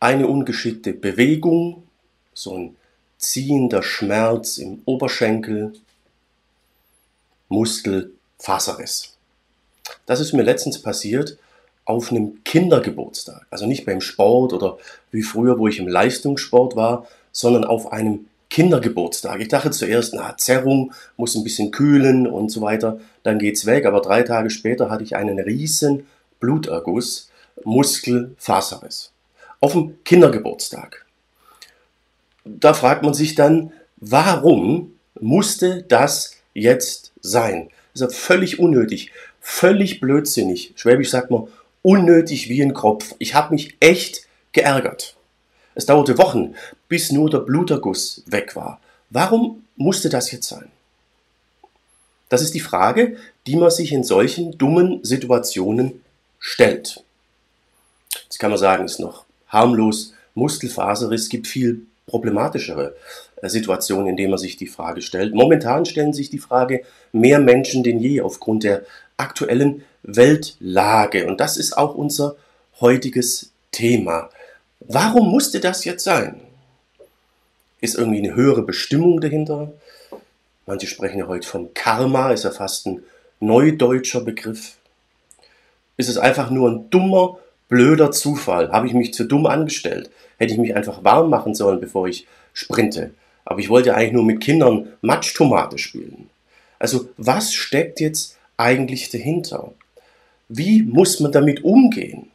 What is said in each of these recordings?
eine ungeschickte Bewegung, so ein ziehender Schmerz im Oberschenkel, Muskelfaserriss. Das ist mir letztens passiert auf einem Kindergeburtstag. Also nicht beim Sport oder wie früher, wo ich im Leistungssport war, sondern auf einem Kindergeburtstag. Ich dachte zuerst, na, Zerrung muss ein bisschen kühlen und so weiter, dann geht's weg. Aber drei Tage später hatte ich einen riesen Bluterguss, Muskelfaserriss. Auf dem Kindergeburtstag. Da fragt man sich dann, warum musste das jetzt sein? Das ist völlig unnötig, völlig blödsinnig. Schwäbisch sagt man, unnötig wie ein Kropf. Ich habe mich echt geärgert. Es dauerte Wochen, bis nur der Bluterguss weg war. Warum musste das jetzt sein? Das ist die Frage, die man sich in solchen dummen Situationen stellt. Jetzt kann man sagen, ist noch harmlos, Muskelfaserriss gibt viel problematischere äh, Situationen, in denen man sich die Frage stellt. Momentan stellen sich die Frage mehr Menschen denn je aufgrund der aktuellen Weltlage. Und das ist auch unser heutiges Thema. Warum musste das jetzt sein? Ist irgendwie eine höhere Bestimmung dahinter? Manche sprechen ja heute vom Karma, ist ja fast ein neudeutscher Begriff. Ist es einfach nur ein dummer, blöder Zufall? Habe ich mich zu dumm angestellt? Hätte ich mich einfach warm machen sollen, bevor ich sprinte? Aber ich wollte eigentlich nur mit Kindern Matschtomate spielen. Also was steckt jetzt eigentlich dahinter? Wie muss man damit umgehen?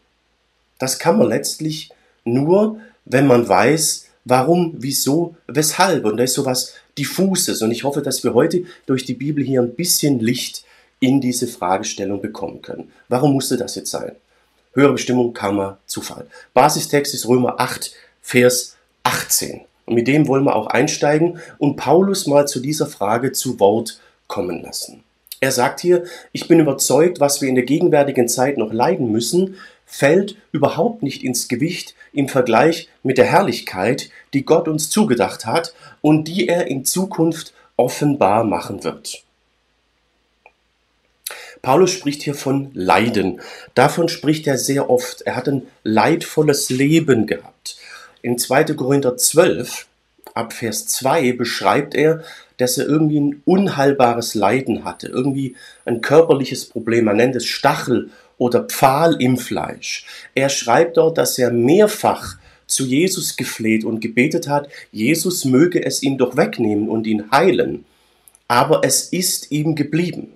Das kann man letztlich nur, wenn man weiß, warum, wieso, weshalb. Und da ist sowas diffuses. Und ich hoffe, dass wir heute durch die Bibel hier ein bisschen Licht in diese Fragestellung bekommen können. Warum musste das jetzt sein? Höhere Bestimmung, Karma, Zufall. Basistext ist Römer 8, Vers 18. Und mit dem wollen wir auch einsteigen und Paulus mal zu dieser Frage zu Wort kommen lassen. Er sagt hier, ich bin überzeugt, was wir in der gegenwärtigen Zeit noch leiden müssen, fällt überhaupt nicht ins Gewicht im Vergleich mit der Herrlichkeit, die Gott uns zugedacht hat und die er in Zukunft offenbar machen wird. Paulus spricht hier von Leiden. Davon spricht er sehr oft. Er hat ein leidvolles Leben gehabt. In 2. Korinther 12, ab Vers 2, beschreibt er, dass er irgendwie ein unheilbares Leiden hatte, irgendwie ein körperliches Problem. Man nennt es Stachel oder Pfahl im Fleisch. Er schreibt dort, dass er mehrfach zu Jesus gefleht und gebetet hat, Jesus möge es ihm doch wegnehmen und ihn heilen. Aber es ist ihm geblieben.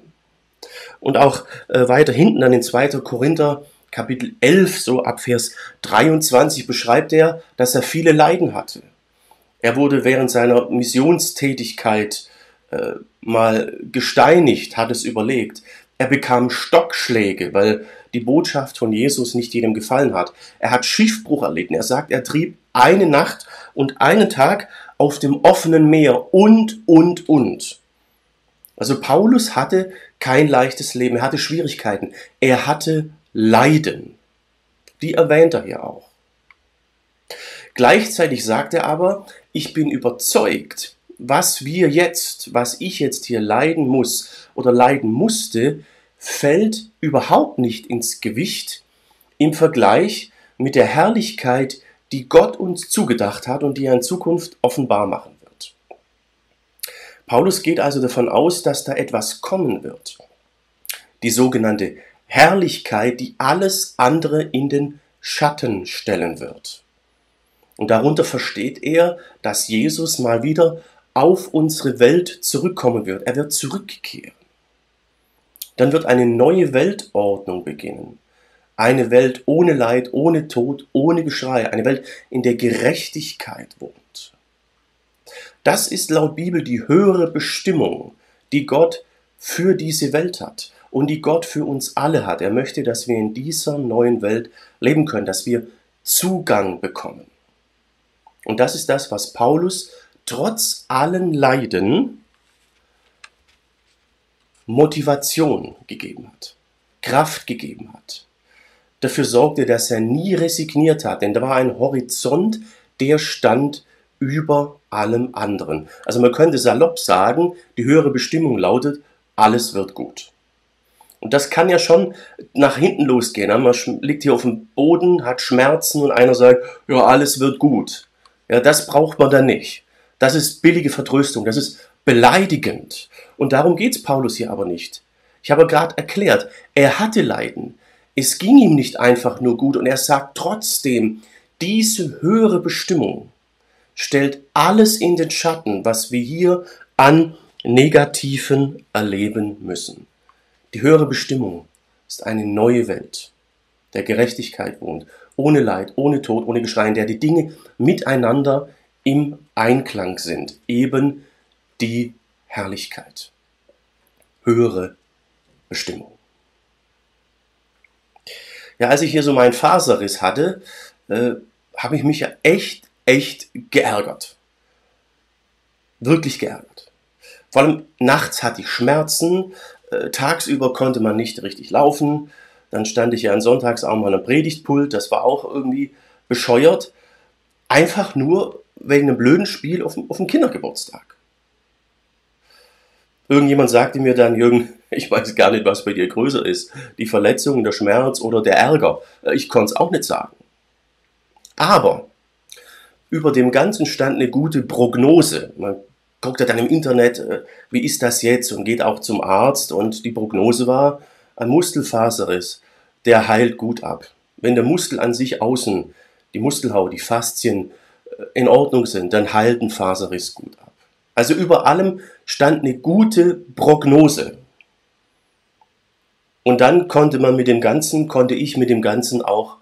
Und auch äh, weiter hinten dann in 2. Korinther Kapitel 11, so ab Vers 23 beschreibt er, dass er viele Leiden hatte. Er wurde während seiner Missionstätigkeit äh, mal gesteinigt, hat es überlegt. Er bekam Stockschläge, weil die Botschaft von Jesus nicht jedem gefallen hat. Er hat Schiffbruch erlitten. Er sagt, er trieb eine Nacht und einen Tag auf dem offenen Meer und, und, und. Also Paulus hatte kein leichtes Leben. Er hatte Schwierigkeiten. Er hatte Leiden. Die erwähnt er hier auch. Gleichzeitig sagt er aber, ich bin überzeugt, was wir jetzt, was ich jetzt hier leiden muss oder leiden musste, fällt überhaupt nicht ins Gewicht im Vergleich mit der Herrlichkeit, die Gott uns zugedacht hat und die er in Zukunft offenbar machen. Paulus geht also davon aus, dass da etwas kommen wird. Die sogenannte Herrlichkeit, die alles andere in den Schatten stellen wird. Und darunter versteht er, dass Jesus mal wieder auf unsere Welt zurückkommen wird. Er wird zurückkehren. Dann wird eine neue Weltordnung beginnen. Eine Welt ohne Leid, ohne Tod, ohne Geschrei. Eine Welt, in der Gerechtigkeit wohnt. Das ist laut Bibel die höhere Bestimmung, die Gott für diese Welt hat und die Gott für uns alle hat. Er möchte, dass wir in dieser neuen Welt leben können, dass wir Zugang bekommen. Und das ist das, was Paulus trotz allen Leiden Motivation gegeben hat, Kraft gegeben hat. Dafür sorgte, dass er nie resigniert hat, denn da war ein Horizont, der stand über allem anderen. Also man könnte salopp sagen, die höhere Bestimmung lautet, alles wird gut. Und das kann ja schon nach hinten losgehen. Man liegt hier auf dem Boden, hat Schmerzen und einer sagt, ja, alles wird gut. Ja, das braucht man dann nicht. Das ist billige Vertröstung, das ist beleidigend. Und darum geht's Paulus hier aber nicht. Ich habe gerade erklärt, er hatte Leiden. Es ging ihm nicht einfach nur gut und er sagt trotzdem, diese höhere Bestimmung stellt alles in den Schatten, was wir hier an Negativen erleben müssen. Die höhere Bestimmung ist eine neue Welt, der Gerechtigkeit wohnt, ohne Leid, ohne Tod, ohne Geschrei, in der die Dinge miteinander im Einklang sind, eben die Herrlichkeit. Höhere Bestimmung. Ja, als ich hier so meinen Faserriss hatte, äh, habe ich mich ja echt, echt geärgert. Wirklich geärgert. Vor allem nachts hatte ich Schmerzen, äh, tagsüber konnte man nicht richtig laufen. Dann stand ich ja an Sonntags auch mal am Predigtpult, das war auch irgendwie bescheuert. Einfach nur wegen einem blöden Spiel auf dem, auf dem Kindergeburtstag. Irgendjemand sagte mir dann, Jürgen, ich weiß gar nicht, was bei dir größer ist, die Verletzung, der Schmerz oder der Ärger. Äh, ich konnte es auch nicht sagen. Aber über dem Ganzen stand eine gute Prognose. Man guckt ja dann im Internet, äh, wie ist das jetzt und geht auch zum Arzt und die Prognose war, ein Muskelfaserriss, der heilt gut ab. Wenn der Muskel an sich außen, die Muskelhaut, die Faszien äh, in Ordnung sind, dann heilt ein Faserriss gut ab. Also über allem stand eine gute Prognose. Und dann konnte man mit dem Ganzen, konnte ich mit dem Ganzen auch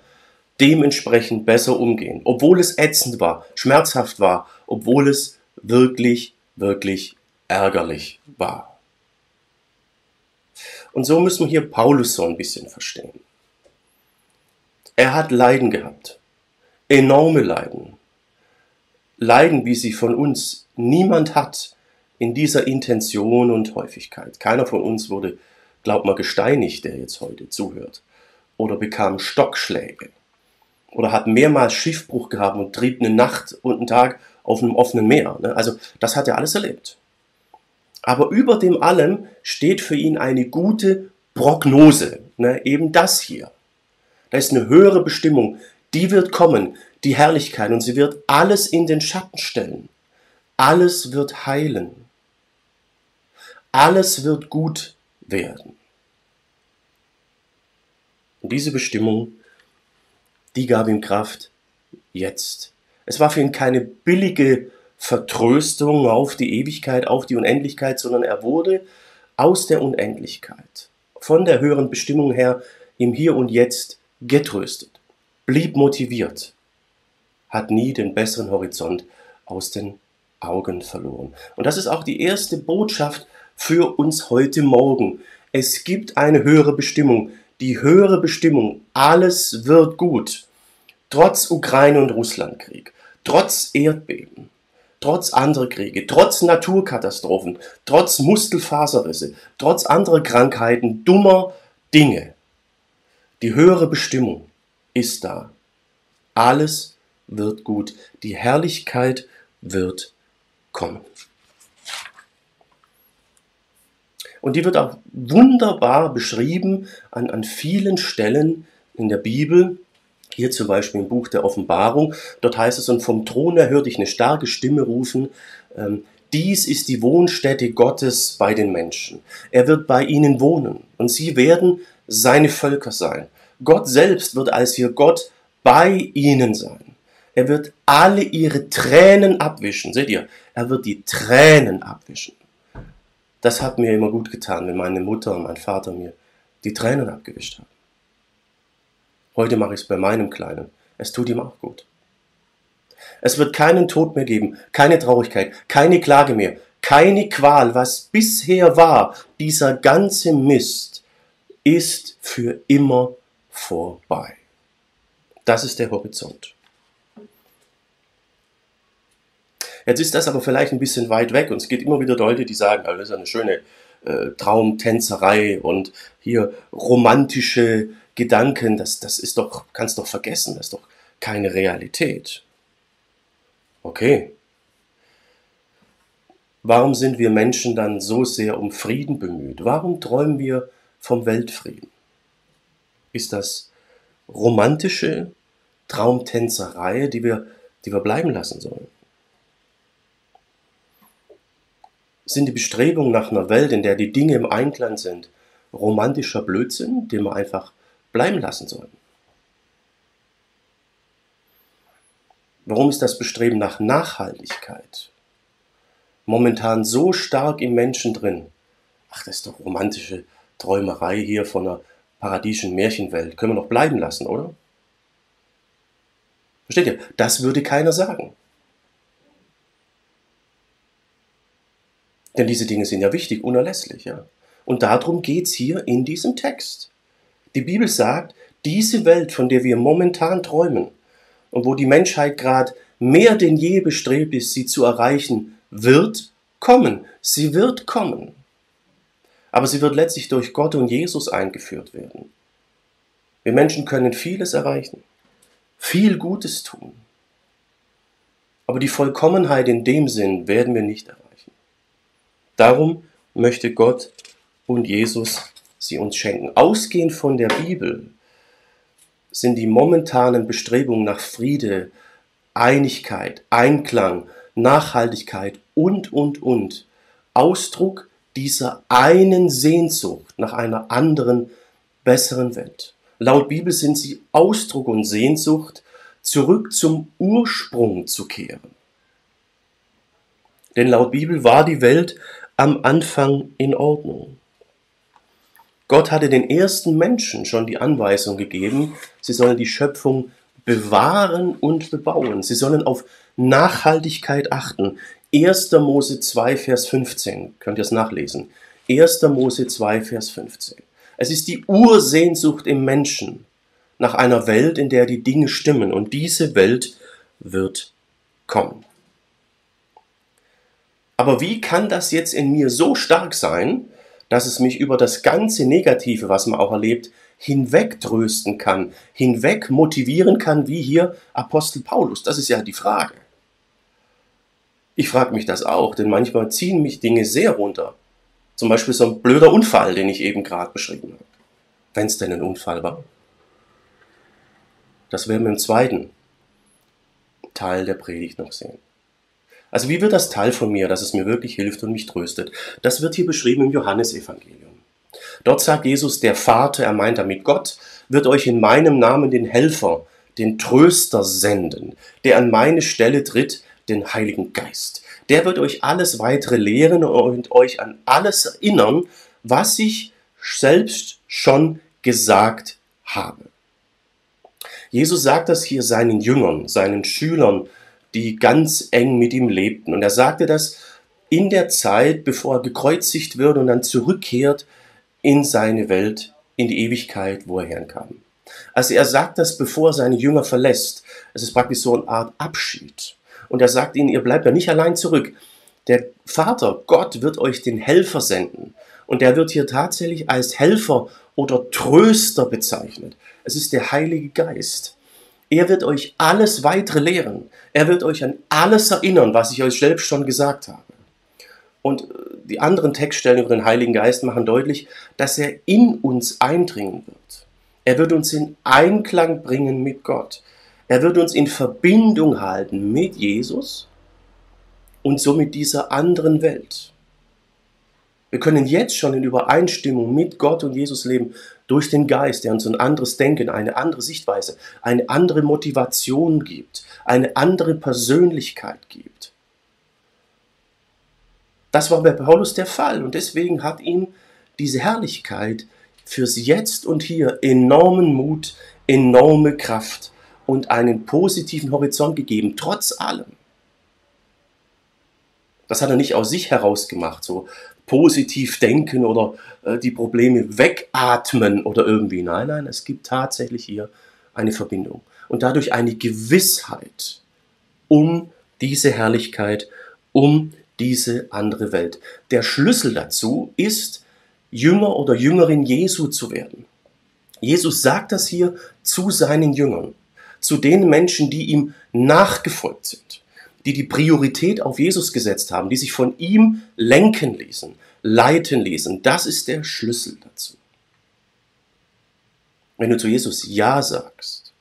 dementsprechend besser umgehen. Obwohl es ätzend war, schmerzhaft war, obwohl es wirklich, wirklich ärgerlich war. Und so müssen wir hier Paulus so ein bisschen verstehen. Er hat Leiden gehabt. Enorme Leiden. Leiden, wie sie von uns niemand hat in dieser Intention und Häufigkeit. Keiner von uns wurde glaubt mal, gesteinigt, der jetzt heute zuhört. Oder bekam Stockschläge. Oder hat mehrmals Schiffbruch gehabt und trieb eine Nacht und einen Tag auf einem offenen Meer. Ne? Also das hat er alles erlebt. Aber über dem allem steht für ihn eine gute Prognose. Ne? Eben das hier. Da ist eine höhere Bestimmung. Die wird kommen, die Herrlichkeit. Und sie wird alles in den Schatten stellen. Alles wird heilen. Alles wird gut werden. Und diese Bestimmung, die gab ihm Kraft jetzt. Es war für ihn keine billige Vertröstung auf die Ewigkeit, auf die Unendlichkeit, sondern er wurde aus der Unendlichkeit, von der höheren Bestimmung her, im Hier und Jetzt getröstet, blieb motiviert, hat nie den besseren Horizont aus den Augen verloren. Und das ist auch die erste Botschaft für uns heute Morgen. Es gibt eine höhere Bestimmung. Die höhere Bestimmung, alles wird gut. Trotz Ukraine- und Russlandkrieg, trotz Erdbeben, trotz anderer Kriege, trotz Naturkatastrophen, trotz Muskelfaserrisse, trotz anderer Krankheiten, dummer Dinge. Die höhere Bestimmung ist da. Alles wird gut. Die Herrlichkeit wird kommen. Und die wird auch wunderbar beschrieben an, an vielen Stellen in der Bibel. Hier zum Beispiel im Buch der Offenbarung. Dort heißt es, und vom Thron her hörte ich eine starke Stimme rufen, ähm, dies ist die Wohnstätte Gottes bei den Menschen. Er wird bei ihnen wohnen und sie werden seine Völker sein. Gott selbst wird als ihr Gott bei ihnen sein. Er wird alle ihre Tränen abwischen. Seht ihr? Er wird die Tränen abwischen. Das hat mir immer gut getan, wenn meine Mutter und mein Vater mir die Tränen abgewischt haben. Heute mache ich es bei meinem Kleinen. Es tut ihm auch gut. Es wird keinen Tod mehr geben, keine Traurigkeit, keine Klage mehr, keine Qual. Was bisher war, dieser ganze Mist, ist für immer vorbei. Das ist der Horizont. Jetzt ist das aber vielleicht ein bisschen weit weg und es gibt immer wieder Leute, die sagen, oh, das ist eine schöne äh, Traumtänzerei und hier romantische Gedanken, das, das ist doch, kannst doch vergessen, das ist doch keine Realität. Okay. Warum sind wir Menschen dann so sehr um Frieden bemüht? Warum träumen wir vom Weltfrieden? Ist das romantische Traumtänzerei, die wir, die wir bleiben lassen sollen? Sind die Bestrebungen nach einer Welt, in der die Dinge im Einklang sind, romantischer Blödsinn, den wir einfach bleiben lassen sollen? Warum ist das Bestreben nach Nachhaltigkeit momentan so stark im Menschen drin? Ach, das ist doch romantische Träumerei hier von einer paradiesischen Märchenwelt. Können wir noch bleiben lassen, oder? Versteht ihr? Das würde keiner sagen. Denn diese Dinge sind ja wichtig, unerlässlich, ja. Und darum geht es hier in diesem Text. Die Bibel sagt, diese Welt, von der wir momentan träumen, und wo die Menschheit gerade mehr denn je bestrebt ist, sie zu erreichen, wird kommen. Sie wird kommen. Aber sie wird letztlich durch Gott und Jesus eingeführt werden. Wir Menschen können vieles erreichen, viel Gutes tun. Aber die Vollkommenheit in dem Sinn werden wir nicht erreichen. Darum möchte Gott und Jesus sie uns schenken. Ausgehend von der Bibel sind die momentanen Bestrebungen nach Friede, Einigkeit, Einklang, Nachhaltigkeit und, und, und Ausdruck dieser einen Sehnsucht nach einer anderen, besseren Welt. Laut Bibel sind sie Ausdruck und Sehnsucht, zurück zum Ursprung zu kehren. Denn laut Bibel war die Welt am Anfang in Ordnung. Gott hatte den ersten Menschen schon die Anweisung gegeben, sie sollen die Schöpfung bewahren und bebauen. Sie sollen auf Nachhaltigkeit achten. 1. Mose 2, Vers 15. Könnt ihr es nachlesen? 1. Mose 2, Vers 15. Es ist die Ursehnsucht im Menschen nach einer Welt, in der die Dinge stimmen. Und diese Welt wird kommen. Aber wie kann das jetzt in mir so stark sein, dass es mich über das ganze Negative, was man auch erlebt, hinweg trösten kann, hinweg motivieren kann, wie hier Apostel Paulus. Das ist ja die Frage. Ich frage mich das auch, denn manchmal ziehen mich Dinge sehr runter. Zum Beispiel so ein blöder Unfall, den ich eben gerade beschrieben habe. Wenn es denn ein Unfall war. Das werden wir im zweiten Teil der Predigt noch sehen. Also wie wird das Teil von mir, dass es mir wirklich hilft und mich tröstet? Das wird hier beschrieben im Johannesevangelium. Dort sagt Jesus, der Vater, er meint damit Gott, wird euch in meinem Namen den Helfer, den Tröster senden, der an meine Stelle tritt, den Heiligen Geist. Der wird euch alles weitere lehren und euch an alles erinnern, was ich selbst schon gesagt habe. Jesus sagt das hier seinen Jüngern, seinen Schülern, die ganz eng mit ihm lebten. Und er sagte das in der Zeit, bevor er gekreuzigt wird und dann zurückkehrt in seine Welt, in die Ewigkeit, wo er herkam. Also er sagt das, bevor er seine Jünger verlässt. Es ist praktisch so eine Art Abschied. Und er sagt ihnen, ihr bleibt ja nicht allein zurück. Der Vater, Gott, wird euch den Helfer senden. Und der wird hier tatsächlich als Helfer oder Tröster bezeichnet. Es ist der Heilige Geist. Er wird euch alles weitere lehren. Er wird euch an alles erinnern, was ich euch selbst schon gesagt habe. Und äh, die anderen Textstellen über den Heiligen Geist machen deutlich, dass er in uns eindringen wird. Er wird uns in Einklang bringen mit Gott. Er wird uns in Verbindung halten mit Jesus und somit dieser anderen Welt. Wir können jetzt schon in Übereinstimmung mit Gott und Jesus leben durch den Geist, der uns ein anderes Denken, eine andere Sichtweise, eine andere Motivation gibt, eine andere Persönlichkeit gibt. Das war bei Paulus der Fall und deswegen hat ihm diese Herrlichkeit fürs Jetzt und Hier enormen Mut, enorme Kraft und einen positiven Horizont gegeben, trotz allem. Das hat er nicht aus sich heraus gemacht, so positiv denken oder äh, die Probleme wegatmen oder irgendwie. Nein, nein, es gibt tatsächlich hier eine Verbindung und dadurch eine Gewissheit um diese Herrlichkeit, um diese andere Welt. Der Schlüssel dazu ist, Jünger oder Jüngerin Jesu zu werden. Jesus sagt das hier zu seinen Jüngern, zu den Menschen, die ihm nachgefolgt sind die die Priorität auf Jesus gesetzt haben, die sich von ihm lenken ließen, leiten ließen. Das ist der Schlüssel dazu. wenn du zu Jesus Ja sagst,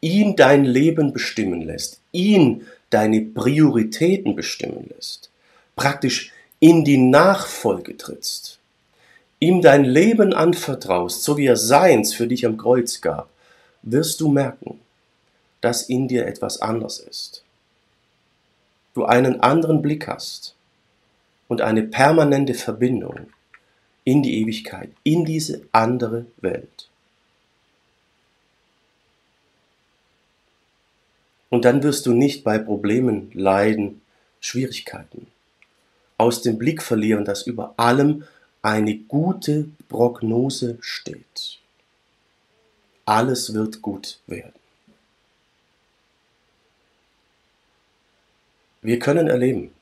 ihn dein Leben bestimmen lässt, ihn deine Prioritäten bestimmen lässt, praktisch in die Nachfolge trittst, ihm dein Leben anvertraust, so wie er seins für dich am Kreuz gab, wirst du merken, dass in dir etwas anders ist. Du einen anderen Blick hast und eine permanente Verbindung in die Ewigkeit, in diese andere Welt. Und dann wirst du nicht bei Problemen, Leiden, Schwierigkeiten aus dem Blick verlieren, dass über allem eine gute Prognose steht. Alles wird gut werden. Wir können erleben,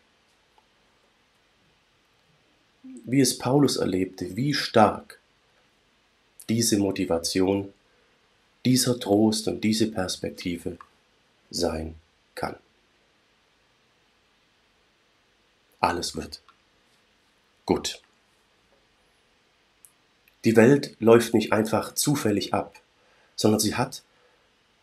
wie es Paulus erlebte, wie stark diese Motivation, dieser Trost und diese Perspektive sein kann. Alles wird gut. Die Welt läuft nicht einfach zufällig ab, sondern sie hat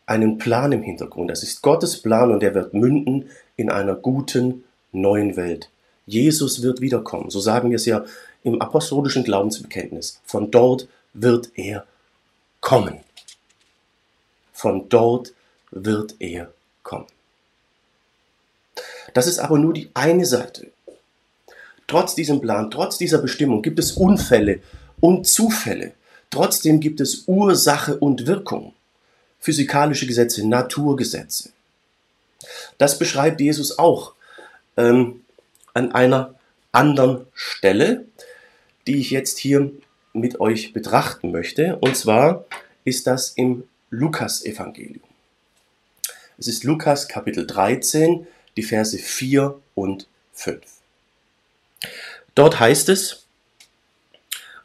einen Plan im Hintergrund. Das ist Gottes Plan und er wird münden in einer guten neuen Welt. Jesus wird wiederkommen. So sagen wir es ja im apostolischen Glaubensbekenntnis. Von dort wird er kommen. Von dort wird er kommen. Das ist aber nur die eine Seite. Trotz diesem Plan, trotz dieser Bestimmung gibt es Unfälle und Zufälle. Trotzdem gibt es Ursache und Wirkung. Physikalische Gesetze, Naturgesetze. Das beschreibt Jesus auch. Ähm, an einer anderen Stelle, die ich jetzt hier mit euch betrachten möchte. Und zwar ist das im Lukas-Evangelium. Es ist Lukas Kapitel 13, die Verse 4 und 5. Dort heißt es,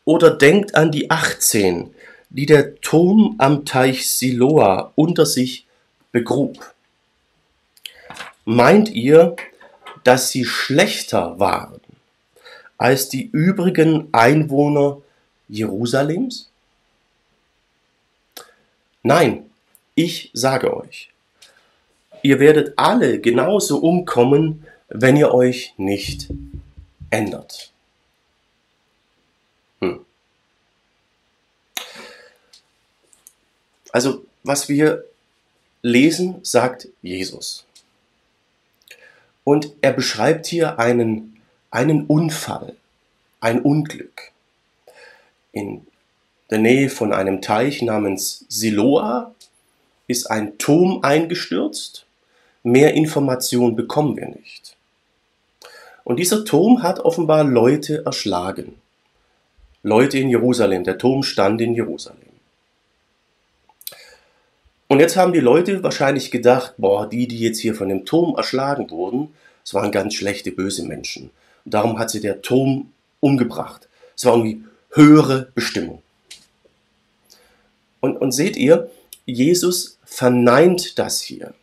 oder denkt an die 18, die der Turm am Teich Siloa unter sich begrub. Meint ihr, dass sie schlechter waren als die übrigen Einwohner Jerusalems? Nein, ich sage euch, ihr werdet alle genauso umkommen, wenn ihr euch nicht ändert. Hm. Also, was wir lesen, sagt Jesus. Und er beschreibt hier einen, einen Unfall, ein Unglück. In der Nähe von einem Teich namens Siloa ist ein Turm eingestürzt. Mehr Informationen bekommen wir nicht. Und dieser Turm hat offenbar Leute erschlagen. Leute in Jerusalem. Der Turm stand in Jerusalem. Und jetzt haben die Leute wahrscheinlich gedacht, boah, die, die jetzt hier von dem Turm erschlagen wurden, es waren ganz schlechte, böse Menschen. Und darum hat sie der Turm umgebracht. Es war irgendwie höhere Bestimmung. Und, und seht ihr, Jesus verneint das hier.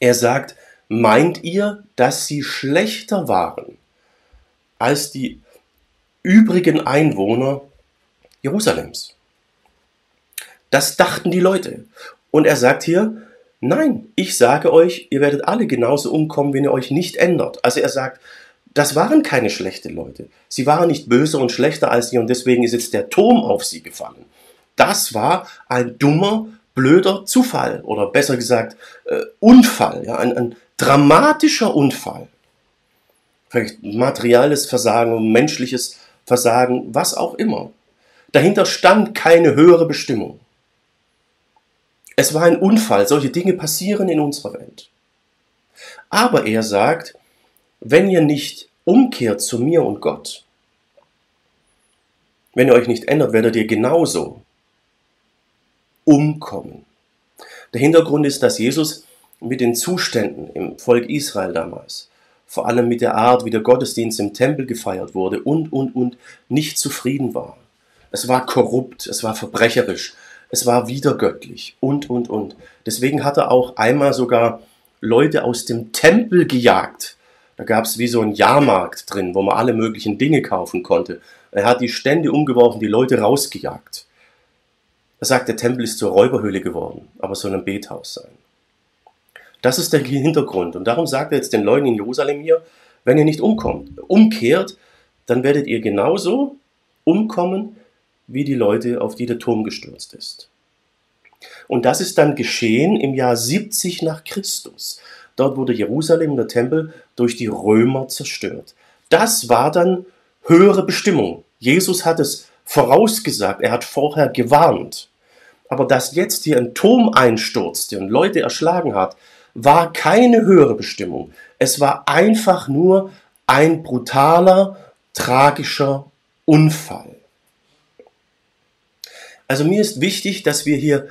Er sagt, meint ihr, dass sie schlechter waren als die übrigen Einwohner Jerusalems? Das dachten die Leute. Und er sagt hier, nein, ich sage euch, ihr werdet alle genauso umkommen, wenn ihr euch nicht ändert. Also er sagt, das waren keine schlechten Leute. Sie waren nicht böser und schlechter als sie und deswegen ist jetzt der Turm auf sie gefallen. Das war ein dummer, blöder Zufall oder besser gesagt äh, Unfall, ja, ein, ein dramatischer Unfall. Vielleicht materielles Versagen, menschliches Versagen, was auch immer. Dahinter stand keine höhere Bestimmung. Es war ein Unfall, solche Dinge passieren in unserer Welt. Aber er sagt, wenn ihr nicht umkehrt zu mir und Gott, wenn ihr euch nicht ändert, werdet ihr genauso umkommen. Der Hintergrund ist, dass Jesus mit den Zuständen im Volk Israel damals, vor allem mit der Art, wie der Gottesdienst im Tempel gefeiert wurde und, und, und, nicht zufrieden war. Es war korrupt, es war verbrecherisch, es war wiedergöttlich und, und, und. Deswegen hat er auch einmal sogar Leute aus dem Tempel gejagt. Da gab es wie so ein Jahrmarkt drin, wo man alle möglichen Dinge kaufen konnte. Er hat die Stände umgeworfen, die Leute rausgejagt. Er sagt, der Tempel ist zur Räuberhöhle geworden, aber soll ein Bethaus sein. Das ist der Hintergrund. Und darum sagt er jetzt den Leuten in Jerusalem hier, wenn ihr nicht umkommt, umkehrt, dann werdet ihr genauso umkommen wie die Leute, auf die der Turm gestürzt ist. Und das ist dann geschehen im Jahr 70 nach Christus. Dort wurde Jerusalem, der Tempel, durch die Römer zerstört. Das war dann höhere Bestimmung. Jesus hat es vorausgesagt, er hat vorher gewarnt. Aber dass jetzt hier ein Turm einstürzte und Leute erschlagen hat, war keine höhere Bestimmung. Es war einfach nur ein brutaler, tragischer Unfall. Also mir ist wichtig, dass wir hier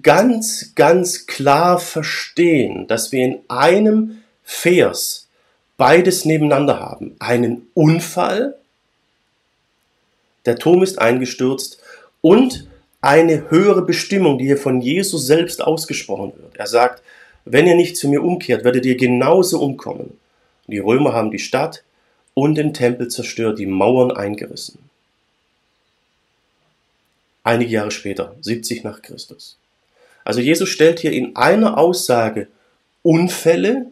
ganz, ganz klar verstehen, dass wir in einem Vers beides nebeneinander haben. Einen Unfall, der Turm ist eingestürzt und eine höhere Bestimmung, die hier von Jesus selbst ausgesprochen wird. Er sagt, wenn ihr nicht zu mir umkehrt, werdet ihr genauso umkommen. Die Römer haben die Stadt und den Tempel zerstört, die Mauern eingerissen. Einige Jahre später, 70 nach Christus. Also Jesus stellt hier in einer Aussage Unfälle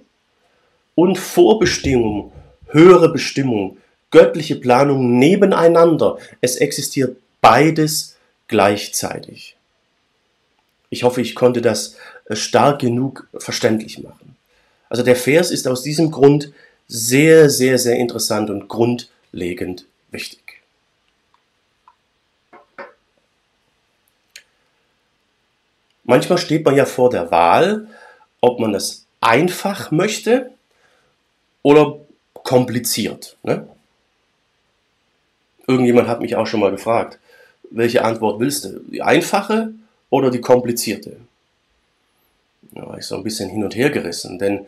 und Vorbestimmung, höhere Bestimmung, göttliche Planung nebeneinander. Es existiert beides gleichzeitig. Ich hoffe, ich konnte das äh, stark genug verständlich machen. Also der Vers ist aus diesem Grund sehr, sehr, sehr interessant und grundlegend wichtig. Manchmal steht man ja vor der Wahl, ob man es einfach möchte oder kompliziert. Ne? Irgendjemand hat mich auch schon mal gefragt, welche Antwort willst du? Die einfache oder die komplizierte? Da war ich so ein bisschen hin und her gerissen, denn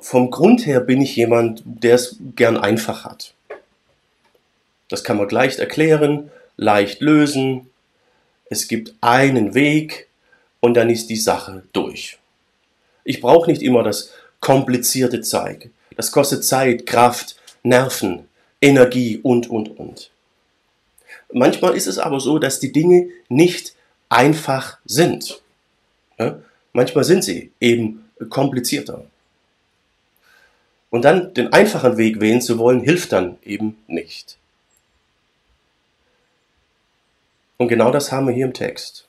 vom Grund her bin ich jemand, der es gern einfach hat. Das kann man leicht erklären, leicht lösen. Es gibt einen Weg und dann ist die Sache durch. Ich brauche nicht immer das komplizierte Zeug. Das kostet Zeit, Kraft, Nerven, Energie und, und, und. Manchmal ist es aber so, dass die Dinge nicht einfach sind. Ja? Manchmal sind sie eben komplizierter. Und dann den einfachen Weg wählen zu wollen, hilft dann eben nicht. Und genau das haben wir hier im Text.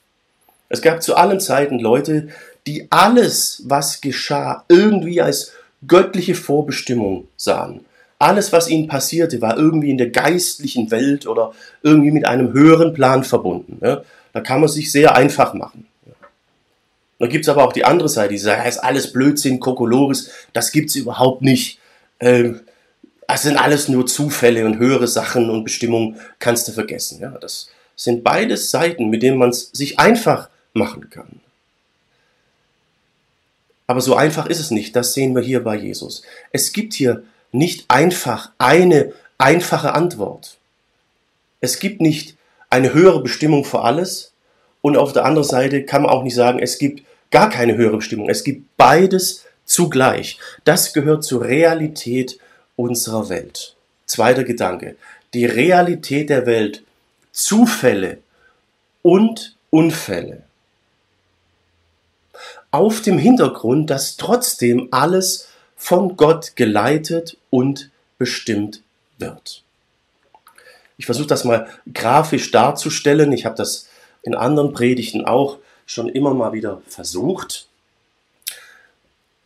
Es gab zu allen Zeiten Leute, die alles, was geschah, irgendwie als göttliche Vorbestimmung sahen. Alles, was ihnen passierte, war irgendwie in der geistlichen Welt oder irgendwie mit einem höheren Plan verbunden. Ja? Da kann man sich sehr einfach machen. Dann gibt es aber auch die andere Seite, die sagt, das ist alles Blödsinn, Kokolores, das gibt es überhaupt nicht. Ähm, das sind alles nur Zufälle und höhere Sachen und Bestimmungen kannst du vergessen. Das sind beides Seiten, mit denen man sich einfach machen kann. Aber so einfach ist es nicht, das sehen wir hier bei Jesus. Es gibt hier nicht einfach eine einfache Antwort. Es gibt nicht eine höhere Bestimmung für alles und auf der anderen Seite kann man auch nicht sagen, es gibt gar keine höhere Bestimmung. Es gibt beides zugleich. Das gehört zur Realität unserer Welt. Zweiter Gedanke. Die Realität der Welt. Zufälle und Unfälle. Auf dem Hintergrund, dass trotzdem alles von Gott geleitet und bestimmt wird. Ich versuche das mal grafisch darzustellen. Ich habe das in anderen Predigten auch schon immer mal wieder versucht.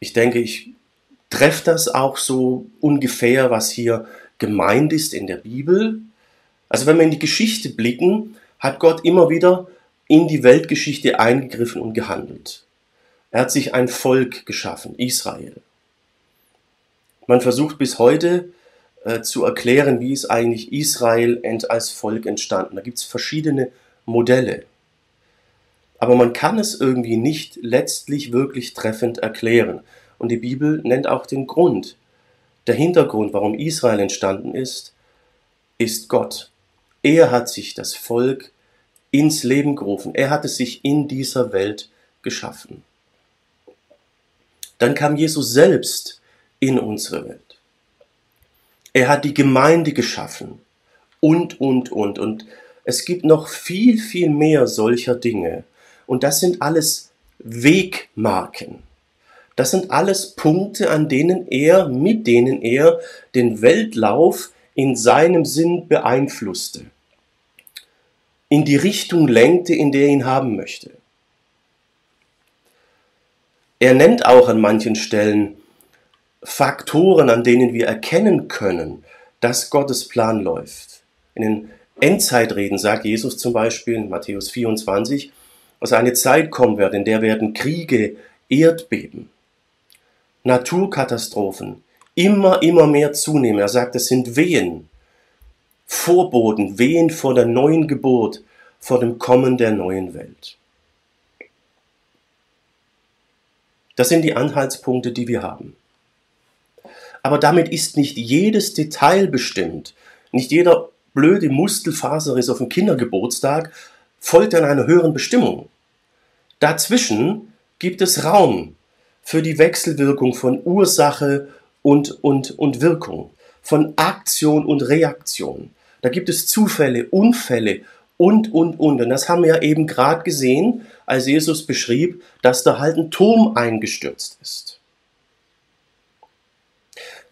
Ich denke, ich treffe das auch so ungefähr, was hier gemeint ist in der Bibel. Also wenn wir in die Geschichte blicken, hat Gott immer wieder in die Weltgeschichte eingegriffen und gehandelt. Er hat sich ein Volk geschaffen, Israel. Man versucht bis heute äh, zu erklären, wie ist eigentlich Israel als Volk entstanden. Da gibt es verschiedene Modelle. Aber man kann es irgendwie nicht letztlich wirklich treffend erklären. Und die Bibel nennt auch den Grund. Der Hintergrund, warum Israel entstanden ist, ist Gott. Er hat sich das Volk ins Leben gerufen. Er hat es sich in dieser Welt geschaffen. Dann kam Jesus selbst in unsere Welt. Er hat die Gemeinde geschaffen und, und, und. Und es gibt noch viel, viel mehr solcher Dinge. Und das sind alles Wegmarken. Das sind alles Punkte, an denen er, mit denen er den Weltlauf in seinem Sinn beeinflusste, in die Richtung lenkte, in der er ihn haben möchte. Er nennt auch an manchen Stellen Faktoren, an denen wir erkennen können, dass Gottes Plan läuft. In den Endzeitreden sagt Jesus zum Beispiel in Matthäus 24, dass eine Zeit kommen wird, in der werden Kriege, Erdbeben, Naturkatastrophen immer, immer mehr zunehmen. Er sagt, es sind Wehen, Vorboten, Wehen vor der neuen Geburt, vor dem Kommen der neuen Welt. Das sind die Anhaltspunkte, die wir haben. Aber damit ist nicht jedes Detail bestimmt. Nicht jeder blöde Muskelfaserriss auf dem Kindergeburtstag folgt an einer höheren Bestimmung. Dazwischen gibt es Raum für die Wechselwirkung von Ursache und, und, und Wirkung, von Aktion und Reaktion. Da gibt es Zufälle, Unfälle und, und, und. Und das haben wir ja eben gerade gesehen, als Jesus beschrieb, dass da halt ein Turm eingestürzt ist.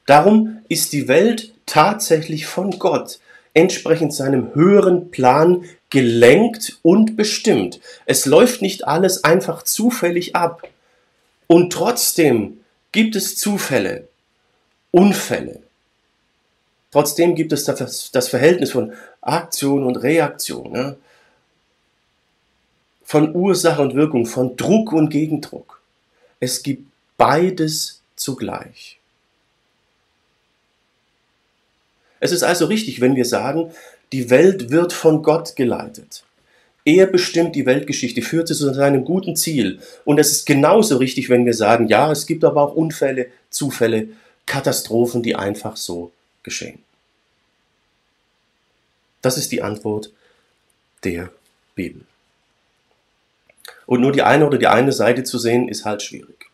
Darum ist die Welt tatsächlich von Gott entsprechend seinem höheren Plan gelenkt und bestimmt. Es läuft nicht alles einfach zufällig ab. Und trotzdem gibt es Zufälle, Unfälle. Trotzdem gibt es das Verhältnis von Aktion und Reaktion, ne? von Ursache und Wirkung, von Druck und Gegendruck. Es gibt beides zugleich. Es ist also richtig, wenn wir sagen, die Welt wird von Gott geleitet. Er bestimmt die Weltgeschichte, führt sie zu seinem guten Ziel. Und es ist genauso richtig, wenn wir sagen, ja, es gibt aber auch Unfälle, Zufälle, Katastrophen, die einfach so geschehen. Das ist die Antwort der Bibel. Und nur die eine oder die eine Seite zu sehen, ist halt schwierig.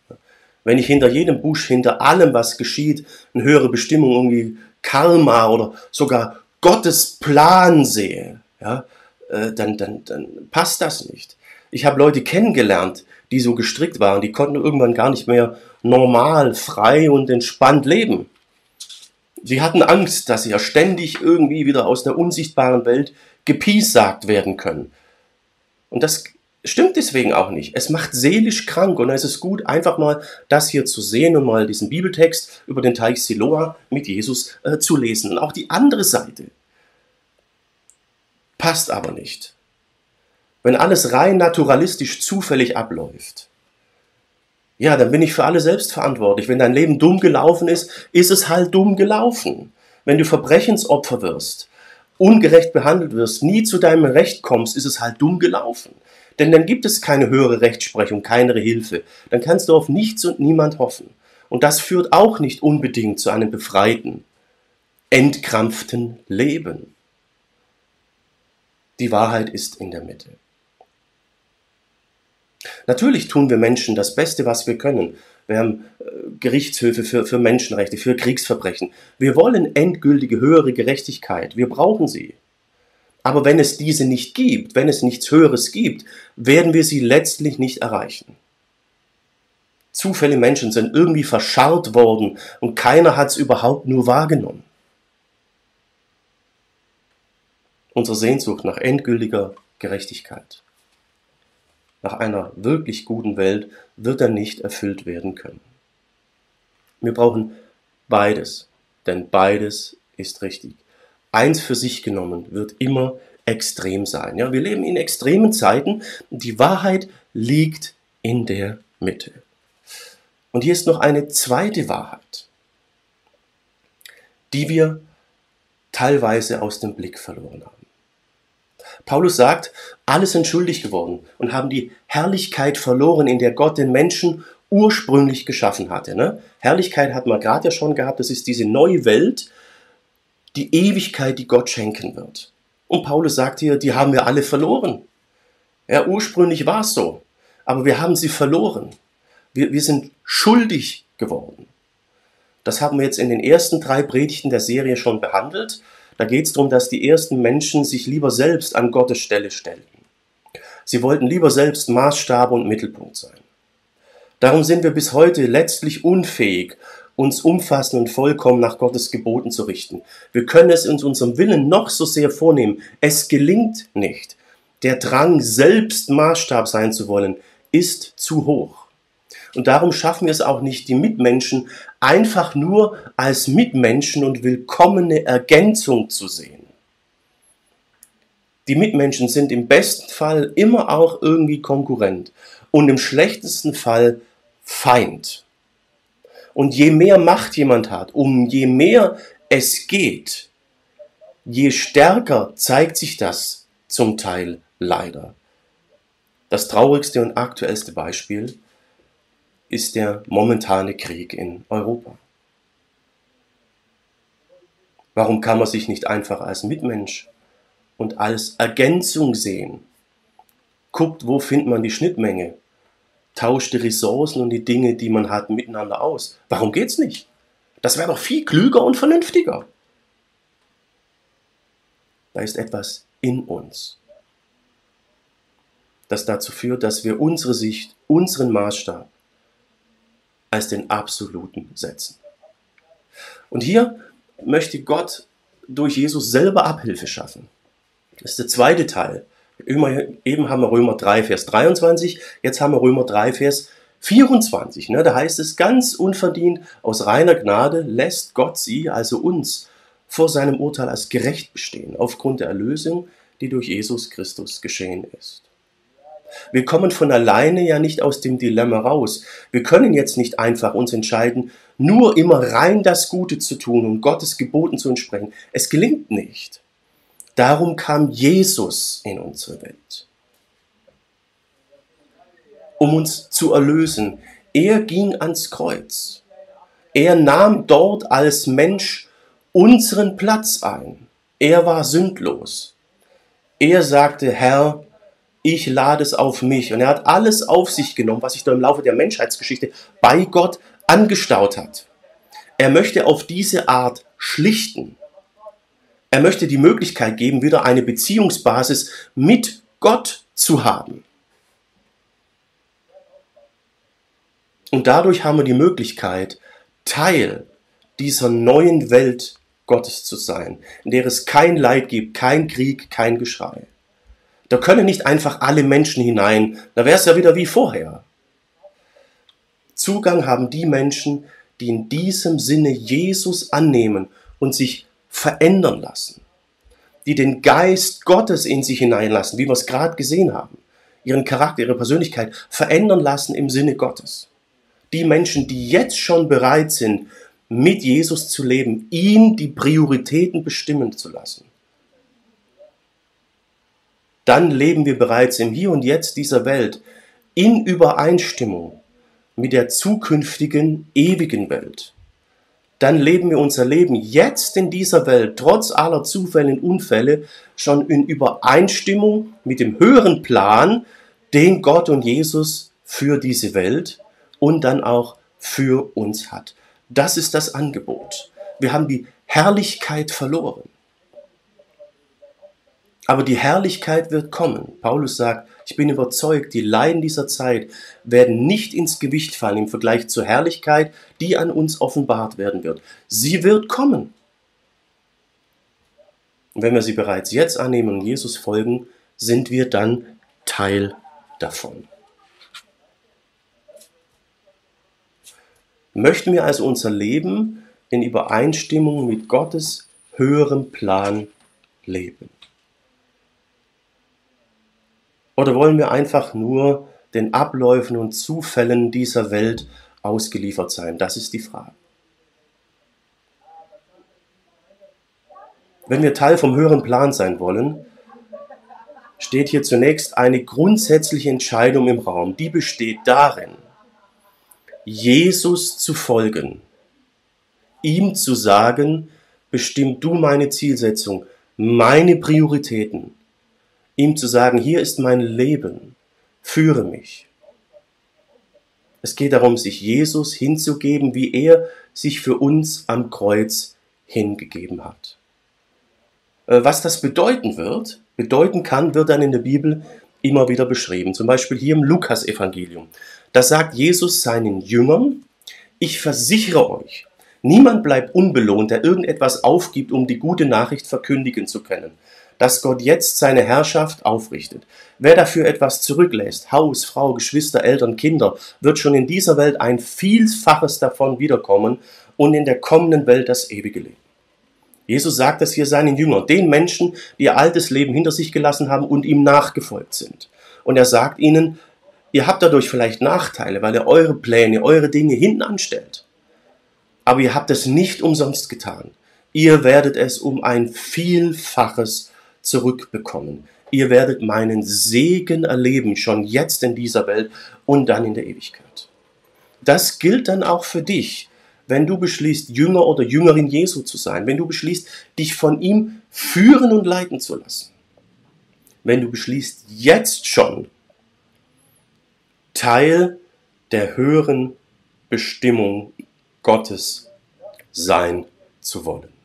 Wenn ich hinter jedem Busch, hinter allem, was geschieht, eine höhere Bestimmung irgendwie Karma oder sogar Gottes Plan sehe, ja, äh, dann, dann, dann passt das nicht. Ich habe Leute kennengelernt, die so gestrickt waren, die konnten irgendwann gar nicht mehr normal, frei und entspannt leben. Sie hatten Angst, dass sie ja ständig irgendwie wieder aus der unsichtbaren Welt gepiesagt werden können. Und das stimmt deswegen auch nicht. Es macht seelisch krank und es ist gut, einfach mal das hier zu sehen und mal diesen Bibeltext über den Teich Siloa mit Jesus äh, zu lesen. Und auch die andere Seite passt aber nicht. Wenn alles rein naturalistisch zufällig abläuft, ja, dann bin ich für alle selbst verantwortlich. Wenn dein Leben dumm gelaufen ist, ist es halt dumm gelaufen. Wenn du Verbrechensopfer wirst, ungerecht behandelt wirst, nie zu deinem Recht kommst, ist es halt dumm gelaufen. Denn dann gibt es keine höhere Rechtsprechung, keine Hilfe. Dann kannst du auf nichts und niemand hoffen. Und das führt auch nicht unbedingt zu einem befreiten, entkrampften Leben. Die Wahrheit ist in der Mitte. Natürlich tun wir Menschen das Beste, was wir können. Wir haben äh, Gerichtshöfe für, für Menschenrechte, für Kriegsverbrechen. Wir wollen endgültige höhere Gerechtigkeit. Wir brauchen sie. Aber wenn es diese nicht gibt, wenn es nichts Höheres gibt, werden wir sie letztlich nicht erreichen. Zufälle Menschen sind irgendwie verscharrt worden und keiner hat es überhaupt nur wahrgenommen. Unsere Sehnsucht nach endgültiger Gerechtigkeit, nach einer wirklich guten Welt wird dann nicht erfüllt werden können. Wir brauchen beides, denn beides ist richtig eins für sich genommen wird immer extrem sein. Ja, wir leben in extremen Zeiten die Wahrheit liegt in der Mitte. Und hier ist noch eine zweite Wahrheit, die wir teilweise aus dem Blick verloren haben. Paulus sagt, alle sind schuldig geworden und haben die Herrlichkeit verloren, in der Gott den Menschen ursprünglich geschaffen hatte. Ne? Herrlichkeit hat man gerade ja schon gehabt, das ist diese neue Welt, die Ewigkeit, die Gott schenken wird. Und Paulus sagt hier, die haben wir alle verloren. Ja, ursprünglich war es so, aber wir haben sie verloren. Wir, wir sind schuldig geworden. Das haben wir jetzt in den ersten drei Predigten der Serie schon behandelt. Da geht es darum, dass die ersten Menschen sich lieber selbst an Gottes Stelle stellten. Sie wollten lieber selbst Maßstab und Mittelpunkt sein. Darum sind wir bis heute letztlich unfähig, uns umfassend und vollkommen nach Gottes Geboten zu richten. Wir können es in unserem Willen noch so sehr vornehmen. Es gelingt nicht. Der Drang, selbst Maßstab sein zu wollen, ist zu hoch. Und darum schaffen wir es auch nicht, die Mitmenschen einfach nur als Mitmenschen und willkommene Ergänzung zu sehen. Die Mitmenschen sind im besten Fall immer auch irgendwie Konkurrent und im schlechtesten Fall Feind. Und je mehr Macht jemand hat, um je mehr es geht, je stärker zeigt sich das zum Teil leider. Das traurigste und aktuellste Beispiel ist der momentane Krieg in Europa. Warum kann man sich nicht einfach als Mitmensch und als Ergänzung sehen? Guckt, wo findet man die Schnittmenge? tauscht die Ressourcen und die Dinge, die man hat, miteinander aus. Warum geht's nicht? Das wäre doch viel klüger und vernünftiger. Da ist etwas in uns, das dazu führt, dass wir unsere Sicht, unseren Maßstab als den absoluten setzen. Und hier möchte Gott durch Jesus selber Abhilfe schaffen. Das ist der zweite Teil Eben haben wir Römer 3, Vers 23, jetzt haben wir Römer 3, Vers 24. Ne? Da heißt es ganz unverdient, aus reiner Gnade lässt Gott sie, also uns, vor seinem Urteil als gerecht bestehen, aufgrund der Erlösung, die durch Jesus Christus geschehen ist. Wir kommen von alleine ja nicht aus dem Dilemma raus. Wir können jetzt nicht einfach uns entscheiden, nur immer rein das Gute zu tun und Gottes Geboten zu entsprechen. Es gelingt nicht. Darum kam Jesus in unsere Welt, um uns zu erlösen. Er ging ans Kreuz. Er nahm dort als Mensch unseren Platz ein. Er war sündlos. Er sagte, Herr, ich lade es auf mich. Und er hat alles auf sich genommen, was sich da im Laufe der Menschheitsgeschichte bei Gott angestaut hat. Er möchte auf diese Art schlichten. Er möchte die Möglichkeit geben, wieder eine Beziehungsbasis mit Gott zu haben. Und dadurch haben wir die Möglichkeit, Teil dieser neuen Welt Gottes zu sein, in der es kein Leid gibt, kein Krieg, kein Geschrei. Da können nicht einfach alle Menschen hinein, da wäre es ja wieder wie vorher. Zugang haben die Menschen, die in diesem Sinne Jesus annehmen und sich verändern lassen, die den Geist Gottes in sich hineinlassen, wie wir es gerade gesehen haben, ihren Charakter, ihre Persönlichkeit verändern lassen im Sinne Gottes. Die Menschen, die jetzt schon bereit sind, mit Jesus zu leben, ihn die Prioritäten bestimmen zu lassen. Dann leben wir bereits im Hier und Jetzt dieser Welt in Übereinstimmung mit der zukünftigen ewigen Welt dann leben wir unser Leben jetzt in dieser Welt, trotz aller Zufälle und Unfälle, schon in Übereinstimmung mit dem höheren Plan, den Gott und Jesus für diese Welt und dann auch für uns hat. Das ist das Angebot. Wir haben die Herrlichkeit verloren. Aber die Herrlichkeit wird kommen. Paulus sagt, ich bin überzeugt, die Leiden dieser Zeit werden nicht ins Gewicht fallen im Vergleich zur Herrlichkeit, die an uns offenbart werden wird. Sie wird kommen. Und wenn wir sie bereits jetzt annehmen und Jesus folgen, sind wir dann Teil davon. Möchten wir also unser Leben in Übereinstimmung mit Gottes höherem Plan leben? Oder wollen wir einfach nur den Abläufen und Zufällen dieser Welt ausgeliefert sein? Das ist die Frage. Wenn wir Teil vom höheren Plan sein wollen, steht hier zunächst eine grundsätzliche Entscheidung im Raum. Die besteht darin, Jesus zu folgen, ihm zu sagen, bestimm du meine Zielsetzung, meine Prioritäten ihm zu sagen, hier ist mein Leben, führe mich. Es geht darum, sich Jesus hinzugeben, wie er sich für uns am Kreuz hingegeben hat. Äh, was das bedeuten wird, bedeuten kann, wird dann in der Bibel immer wieder beschrieben. Zum Beispiel hier im Lukas-Evangelium. Da sagt Jesus seinen Jüngern, ich versichere euch, niemand bleibt unbelohnt, der irgendetwas aufgibt, um die gute Nachricht verkündigen zu können, dass Gott jetzt seine Herrschaft aufrichtet. Wer dafür etwas zurücklässt, Haus, Frau, Geschwister, Eltern, Kinder, wird schon in dieser Welt ein Vielfaches davon wiederkommen und in der kommenden Welt das ewige Leben. Jesus sagt das hier seinen Jüngern, den Menschen, die ihr altes Leben hinter sich gelassen haben und ihm nachgefolgt sind. Und er sagt ihnen, ihr habt dadurch vielleicht Nachteile, weil ihr eure Pläne, eure Dinge hinten anstellt. Aber ihr habt es nicht umsonst getan. Ihr werdet es um ein Vielfaches zurückbekommen. Ihr werdet meinen Segen erleben, schon jetzt in dieser Welt und dann in der Ewigkeit. Das gilt dann auch für dich, wenn du beschließt, Jünger oder Jüngerin Jesu zu sein, wenn du beschließt, dich von ihm führen und leiten zu lassen, wenn du beschließt, jetzt schon Teil der höheren Bestimmung Gottes sein zu wollen.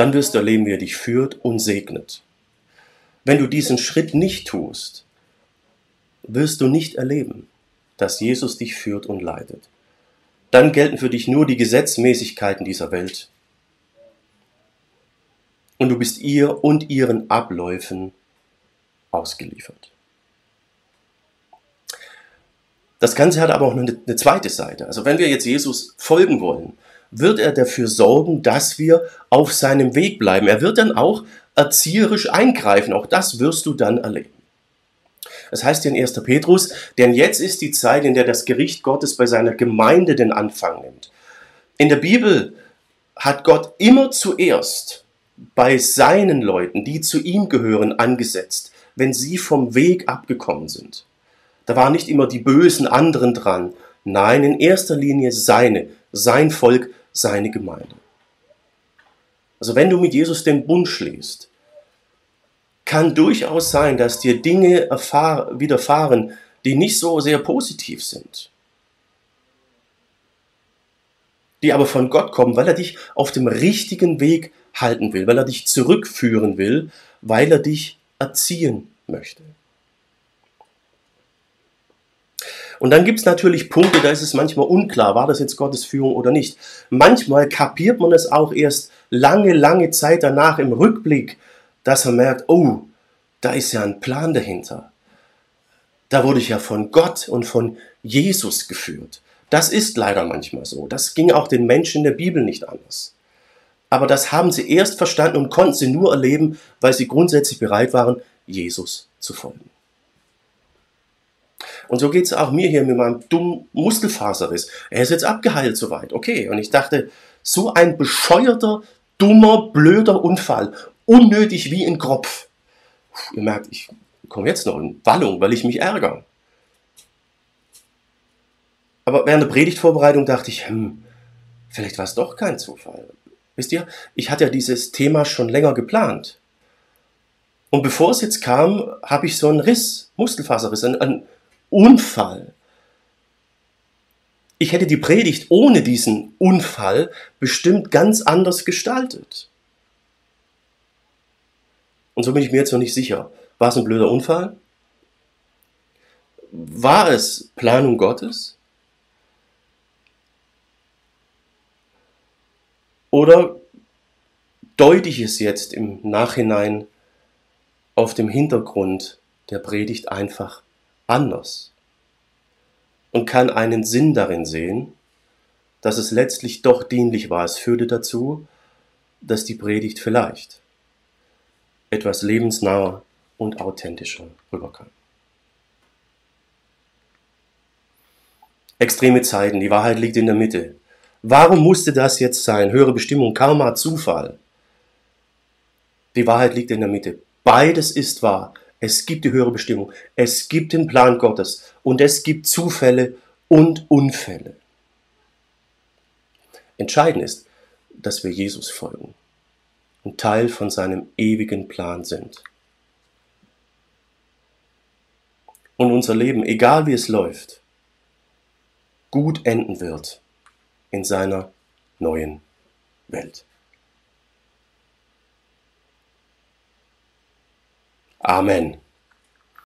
Dann wirst du erleben, wie er dich führt und segnet. Wenn du diesen Schritt nicht tust, wirst du nicht erleben, dass Jesus dich führt und leitet dann gelten für dich nur die Gesetzmäßigkeiten dieser Welt. Und du bist ihr und ihren Abläufen ausgeliefert. Das Ganze hat aber auch eine, eine zweite Seite. Also wenn wir jetzt Jesus folgen wollen, wird er dafür sorgen, dass wir auf seinem Weg bleiben. Er wird dann auch erzieherisch eingreifen. Auch das wirst du dann erleben. Das heißt in 1. Petrus, denn jetzt ist die Zeit, in der das Gericht Gottes bei seiner Gemeinde den Anfang nimmt. In der Bibel hat Gott immer zuerst bei seinen Leuten, die zu ihm gehören, angesetzt, wenn sie vom Weg abgekommen sind. Da waren nicht immer die bösen anderen dran. Nein, in erster Linie seine, sein Volk, seine Gemeinde. Also wenn du mit Jesus den Bund schließt, kann durchaus sein, dass dir Dinge widerfahren, die nicht so sehr positiv sind. Die aber von Gott kommen, weil er dich auf dem richtigen Weg halten will, weil er dich zurückführen will, weil er dich erziehen möchte. Und dann gibt es natürlich Punkte, da ist es manchmal unklar, war das jetzt Gottes Führung oder nicht. Manchmal kapiert man es auch erst lange, lange Zeit danach im Rückblick, dass er merkt, oh, da ist ja ein Plan dahinter. Da wurde ich ja von Gott und von Jesus geführt. Das ist leider manchmal so. Das ging auch den Menschen in der Bibel nicht anders. Aber das haben sie erst verstanden und konnten sie nur erleben, weil sie grundsätzlich bereit waren, Jesus zu folgen. Und so geht es auch mir hier mit meinem dummen Muskelfaserriss. Er ist jetzt abgeheilt soweit. Okay. Und ich dachte, so ein bescheuerter, dummer, blöder Unfall unnötig wie ein Kropf. Ihr merkt, ich komme jetzt noch in Wallung, weil ich mich ärgere. Aber während der Predigtvorbereitung dachte ich, hm, vielleicht war es doch kein Zufall. Wisst ihr, ich hatte ja dieses Thema schon länger geplant. Und bevor es jetzt kam, habe ich so einen Riss, Muskelfaserriss, einen, einen Unfall. Ich hätte die Predigt ohne diesen Unfall bestimmt ganz anders gestaltet. Und so bin ich mir jetzt noch nicht sicher. War es ein blöder Unfall? War es Planung Gottes? Oder deute ich es jetzt im Nachhinein auf dem Hintergrund der Predigt einfach anders und kann einen Sinn darin sehen, dass es letztlich doch dienlich war. Es führte dazu, dass die Predigt vielleicht etwas lebensnaher und authentischer rüberkam. Extreme Zeiten, die Wahrheit liegt in der Mitte. Warum musste das jetzt sein? Höhere Bestimmung, Karma, Zufall. Die Wahrheit liegt in der Mitte. Beides ist wahr. Es gibt die höhere Bestimmung. Es gibt den Plan Gottes. Und es gibt Zufälle und Unfälle. Entscheidend ist, dass wir Jesus folgen und Teil von seinem ewigen Plan sind. Und unser Leben, egal wie es läuft, gut enden wird in seiner neuen Welt. Amen.